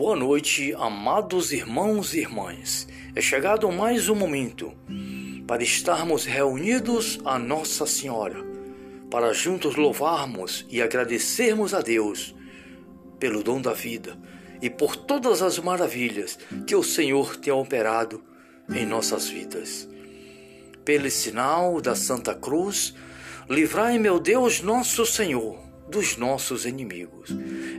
Boa noite, amados irmãos e irmãs. É chegado mais um momento para estarmos reunidos a Nossa Senhora, para juntos louvarmos e agradecermos a Deus pelo dom da vida e por todas as maravilhas que o Senhor tem operado em nossas vidas. Pelo sinal da Santa Cruz, livrai, meu Deus, nosso Senhor, dos nossos inimigos.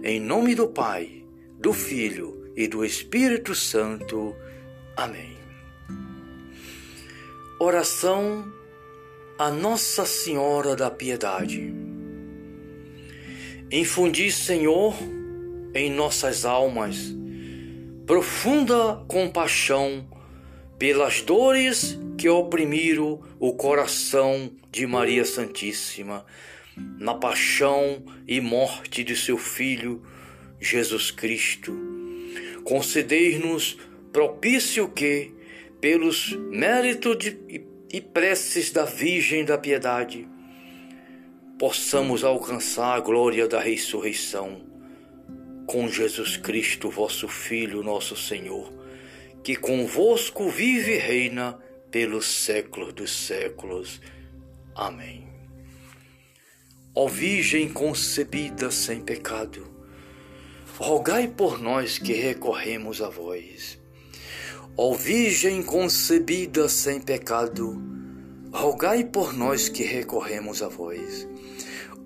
Em nome do Pai, do Filho e do Espírito Santo. Amém. Oração a Nossa Senhora da Piedade. Infundi, Senhor, em nossas almas profunda compaixão pelas dores que oprimiram o coração de Maria Santíssima na paixão e morte de seu Filho Jesus Cristo. Concedei-nos propício que, pelos méritos e preces da Virgem da Piedade, possamos alcançar a glória da ressurreição com Jesus Cristo, vosso Filho, nosso Senhor, que convosco vive e reina pelos séculos dos séculos. Amém. Ó Virgem concebida sem pecado, rogai por nós que recorremos a vós. Ó Virgem concebida sem pecado, rogai por nós que recorremos a vós.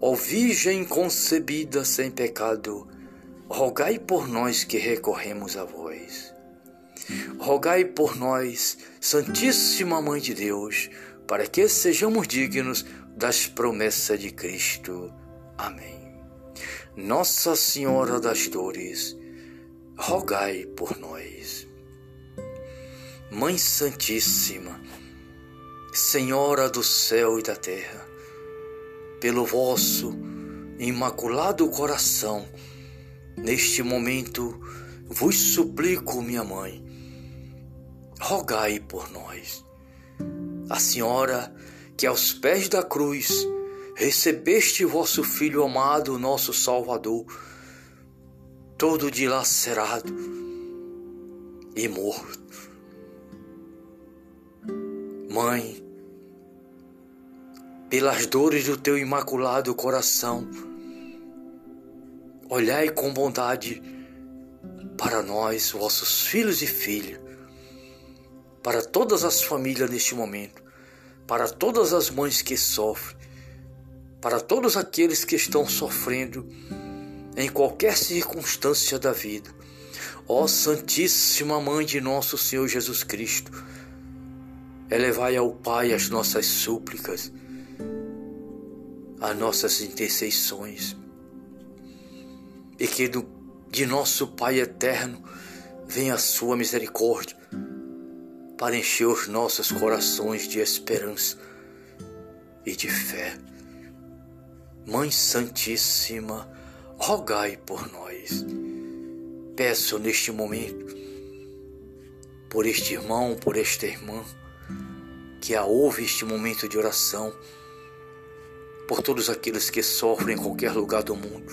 Ó Virgem concebida sem pecado, rogai por nós que recorremos a vós. Rogai por nós, Santíssima Mãe de Deus, para que sejamos dignos das promessas de Cristo. Amém. Nossa Senhora das Dores, rogai por nós. Mãe Santíssima, Senhora do céu e da terra, pelo vosso imaculado coração, neste momento vos suplico, minha mãe, rogai por nós. A Senhora que aos pés da cruz recebeste vosso Filho amado, nosso Salvador, todo dilacerado e morto. Mãe, pelas dores do teu imaculado coração, olhai com bondade para nós, vossos filhos e filhas, para todas as famílias neste momento, para todas as mães que sofrem, para todos aqueles que estão sofrendo em qualquer circunstância da vida. Ó Santíssima Mãe de nosso Senhor Jesus Cristo, elevai ao Pai as nossas súplicas, as nossas intercessões, e que do, de nosso Pai eterno venha a sua misericórdia para encher os nossos corações de esperança e de fé. Mãe Santíssima, rogai por nós. Peço neste momento, por este irmão, por esta irmã, que a ouve este momento de oração, por todos aqueles que sofrem em qualquer lugar do mundo,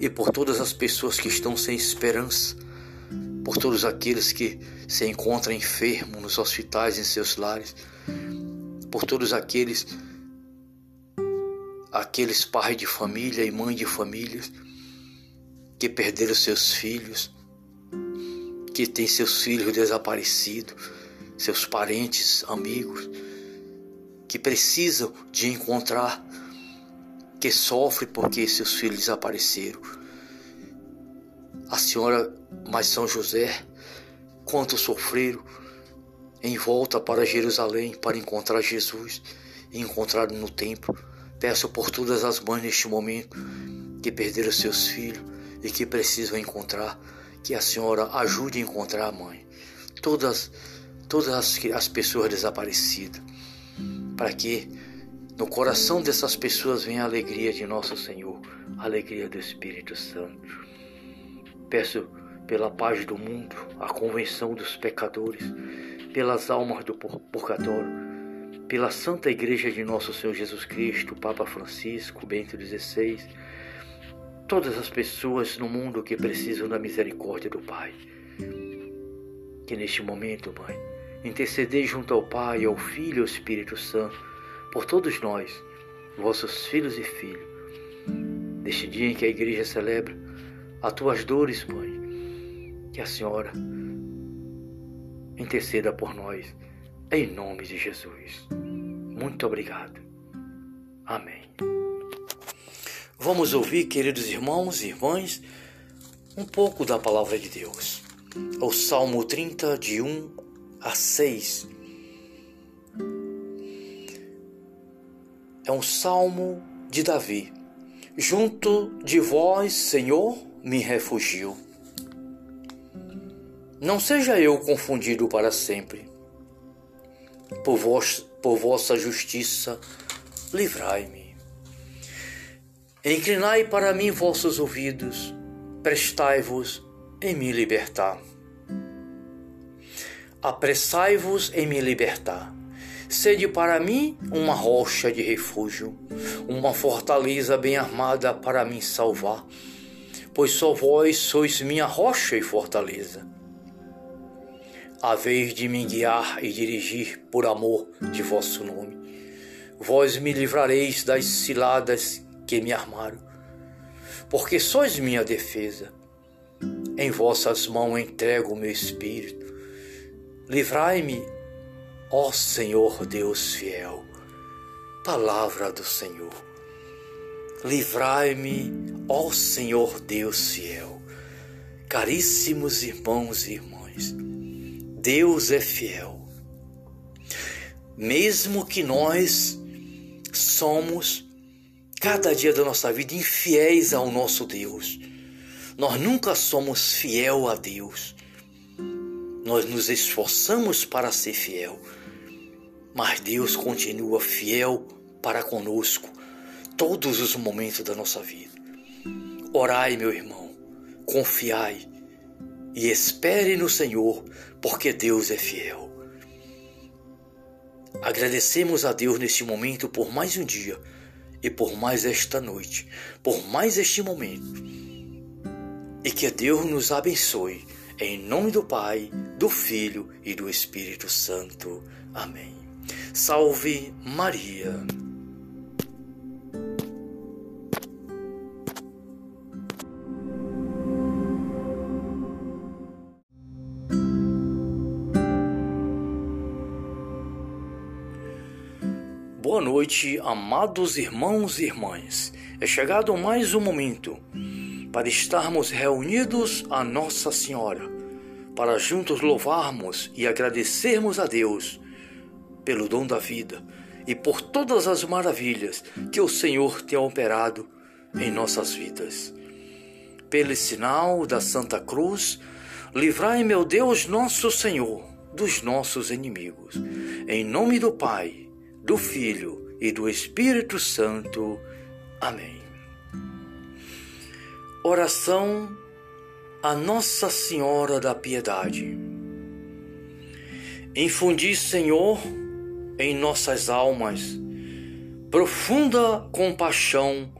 e por todas as pessoas que estão sem esperança, por todos aqueles que se encontram enfermos nos hospitais, em seus lares, por todos aqueles aqueles pais de família e mães de famílias que perderam seus filhos, que têm seus filhos desaparecidos, seus parentes, amigos, que precisam de encontrar, que sofrem porque seus filhos desapareceram. A senhora, mas São José, quanto sofreram em volta para Jerusalém para encontrar Jesus e encontrar no templo Peço por todas as mães neste momento que perderam seus filhos e que precisam encontrar, que a senhora ajude a encontrar a mãe. Todas, todas as, as pessoas desaparecidas, para que no coração dessas pessoas venha a alegria de nosso Senhor, a alegria do Espírito Santo. Peço pela paz do mundo, a convenção dos pecadores, pelas almas do purgatório pela Santa Igreja de Nosso Senhor Jesus Cristo, Papa Francisco, Bento XVI, todas as pessoas no mundo que precisam da misericórdia do Pai. Que neste momento, Mãe, interceder junto ao Pai, ao Filho e ao Espírito Santo, por todos nós, vossos filhos e filhos, neste dia em que a igreja celebra as tuas dores, Mãe, que a Senhora interceda por nós, em nome de Jesus. Muito obrigado. Amém. Vamos ouvir, queridos irmãos e irmãs, um pouco da palavra de Deus. O Salmo 30, de 1 a 6. É um salmo de Davi. Junto de vós, Senhor, me refugio. Não seja eu confundido para sempre. Por, vos, por vossa justiça, livrai-me. Inclinai para mim vossos ouvidos, prestai-vos em me libertar. Apressai-vos em me libertar. Sede para mim uma rocha de refúgio, uma fortaleza bem armada para me salvar, pois só vós sois minha rocha e fortaleza. A vez de me guiar e dirigir por amor de vosso nome, vós me livrareis das ciladas que me armaram, porque sois minha defesa. Em vossas mãos entrego o meu espírito. Livrai-me, ó Senhor Deus fiel. Palavra do Senhor. Livrai-me, ó Senhor Deus fiel. Caríssimos irmãos e irmãs, Deus é fiel. Mesmo que nós somos cada dia da nossa vida infiéis ao nosso Deus. Nós nunca somos fiel a Deus. Nós nos esforçamos para ser fiel, mas Deus continua fiel para conosco todos os momentos da nossa vida. Orai, meu irmão, confiai e espere no Senhor, porque Deus é fiel. Agradecemos a Deus neste momento por mais um dia e por mais esta noite, por mais este momento. E que Deus nos abençoe, em nome do Pai, do Filho e do Espírito Santo. Amém. Salve Maria. Boa noite, amados irmãos e irmãs. É chegado mais um momento para estarmos reunidos a Nossa Senhora, para juntos louvarmos e agradecermos a Deus pelo dom da vida e por todas as maravilhas que o Senhor tem operado em nossas vidas. Pelo sinal da Santa Cruz, livrai, meu Deus, nosso Senhor, dos nossos inimigos. Em nome do Pai do Filho e do Espírito Santo. Amém. Oração a Nossa Senhora da Piedade. Infundi, Senhor, em nossas almas profunda compaixão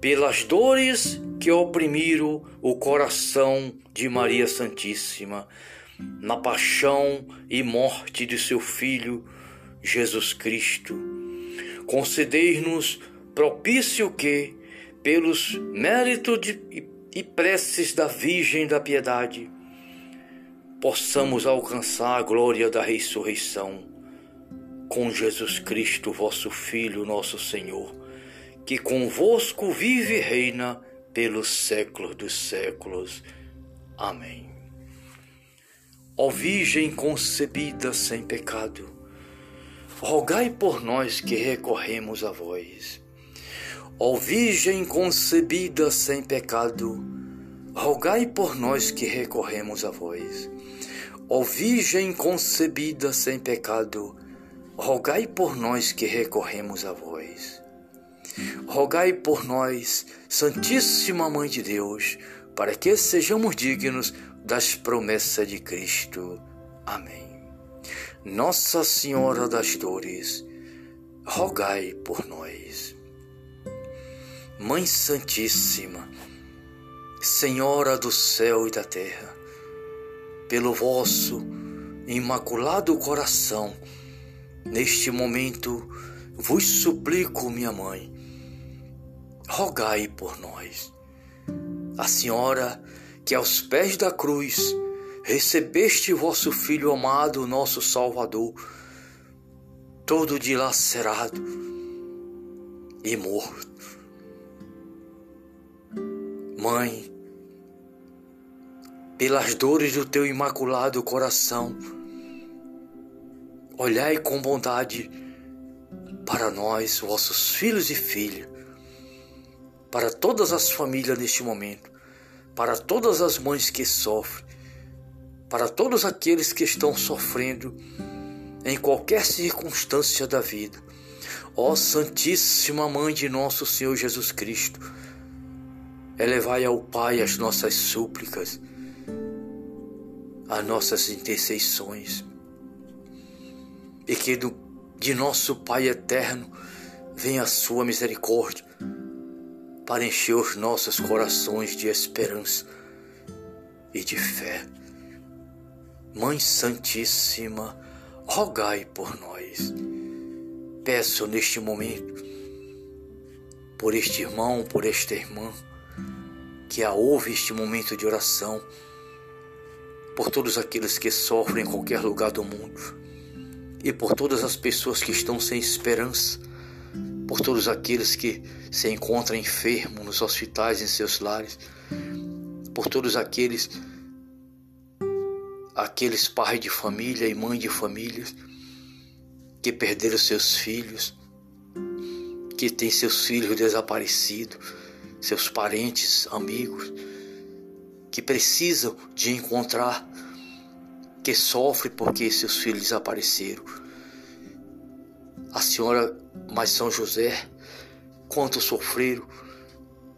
pelas dores que oprimiram o coração de Maria Santíssima na paixão e morte de seu Filho Jesus Cristo. Concedei-nos propício que, pelos méritos e preces da Virgem da Piedade, possamos alcançar a glória da ressurreição com Jesus Cristo, vosso Filho, nosso Senhor, que convosco vive e reina pelos séculos dos séculos. Amém. Ó Virgem concebida sem pecado, rogai por nós que recorremos a vós. Ó Virgem concebida sem pecado, rogai por nós que recorremos a vós. Ó Virgem concebida sem pecado, rogai por nós que recorremos a vós. Rogai por nós, Santíssima Mãe de Deus, para que sejamos dignos das promessas de Cristo. Amém. Nossa Senhora das Dores, rogai por nós. Mãe Santíssima, Senhora do céu e da terra, pelo vosso imaculado coração, neste momento vos suplico, minha mãe, rogai por nós. A Senhora que aos pés da cruz recebeste vosso Filho amado, nosso Salvador, todo dilacerado e morto. Mãe, pelas dores do teu imaculado coração, olhai com bondade para nós, vossos filhos e filhas, para todas as famílias neste momento, para todas as mães que sofrem, para todos aqueles que estão sofrendo em qualquer circunstância da vida. Ó Santíssima Mãe de nosso Senhor Jesus Cristo, elevai ao Pai as nossas súplicas as nossas intercessões. E que do, de nosso Pai eterno venha a sua misericórdia para encher os nossos corações de esperança e de fé. Mãe Santíssima, rogai por nós. Peço neste momento, por este irmão, por esta irmã, que a ouve este momento de oração, por todos aqueles que sofrem em qualquer lugar do mundo e por todas as pessoas que estão sem esperança, por todos aqueles que se encontram enfermos nos hospitais, em seus lares, por todos aqueles aqueles pais de família e mãe de famílias que perderam seus filhos, que têm seus filhos desaparecidos, seus parentes, amigos, que precisam de encontrar, que sofre porque seus filhos desapareceram. A senhora, mas São José, quanto sofreram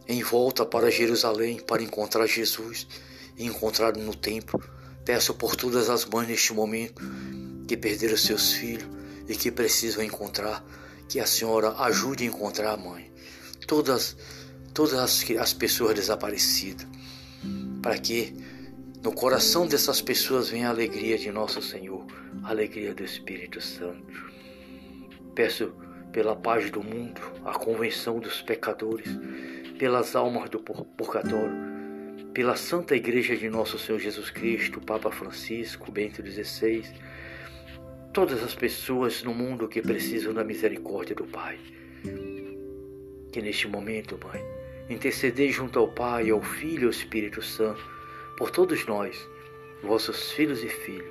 em volta para Jerusalém para encontrar Jesus e encontrar no templo. Peço por todas as mães neste momento que perderam seus filhos e que precisam encontrar, que a senhora ajude a encontrar a mãe. Todas, todas as, as pessoas desaparecidas para que no coração dessas pessoas venha a alegria de nosso Senhor, a alegria do Espírito Santo. Peço pela paz do mundo, a convenção dos pecadores, pelas almas do purgatório, pela Santa Igreja de Nosso Senhor Jesus Cristo, Papa Francisco, Bento XVI, todas as pessoas no mundo que precisam da misericórdia do Pai. Que neste momento, Mãe, intercedei junto ao Pai, ao Filho e ao Espírito Santo, por todos nós, vossos filhos e filhas,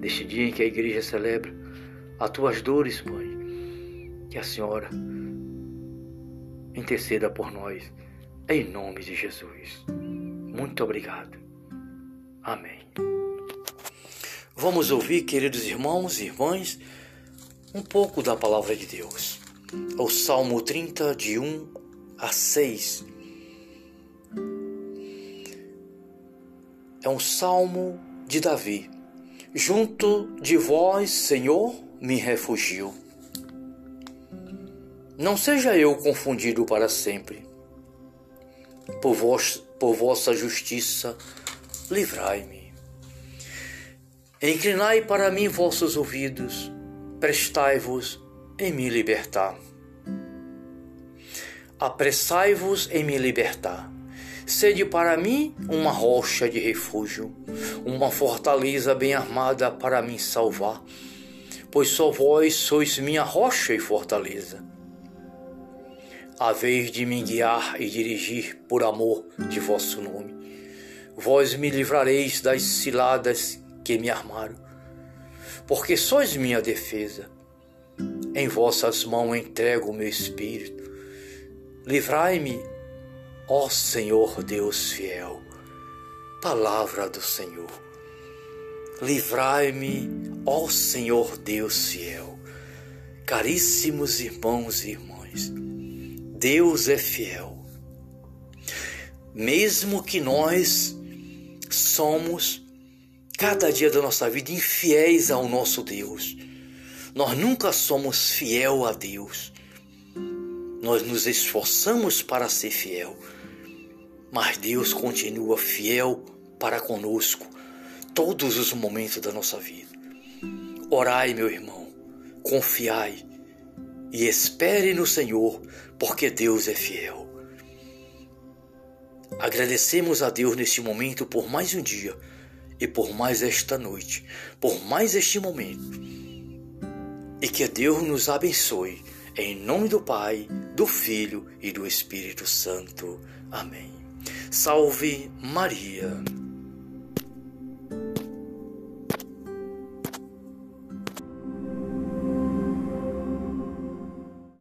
neste dia em que a Igreja celebra as tuas dores, Mãe, que a Senhora interceda por nós, em nome de Jesus. Muito obrigado. Amém. Vamos ouvir, queridos irmãos e irmãs, um pouco da palavra de Deus. O Salmo 30, de 1 a 6. É um salmo de Davi. Junto de vós, Senhor, me refugio. Não seja eu confundido para sempre. Por, vos, por vossa justiça, livrai-me. Inclinai para mim vossos ouvidos, prestai-vos em me libertar apressai-vos em me libertar. Sede para mim uma rocha de refúgio, uma fortaleza bem armada para me salvar, pois só vós sois minha rocha e fortaleza. A vez de me guiar e dirigir por amor de vosso nome, vós me livrareis das ciladas que me armaram, porque sois minha defesa. Em vossas mãos entrego o meu espírito Livrai-me, ó Senhor Deus fiel. Palavra do Senhor. Livrai-me, ó Senhor Deus fiel. Caríssimos irmãos e irmãs, Deus é fiel. Mesmo que nós somos, cada dia da nossa vida, infiéis ao nosso Deus, nós nunca somos fiel a Deus nós nos esforçamos para ser fiel. mas Deus continua fiel para conosco todos os momentos da nossa vida. Orai, meu irmão, confiai e espere no Senhor, porque Deus é fiel. Agradecemos a Deus neste momento por mais um dia e por mais esta noite, por mais este momento. E que Deus nos abençoe, em nome do Pai, do Filho e do Espírito Santo. Amém. Salve Maria.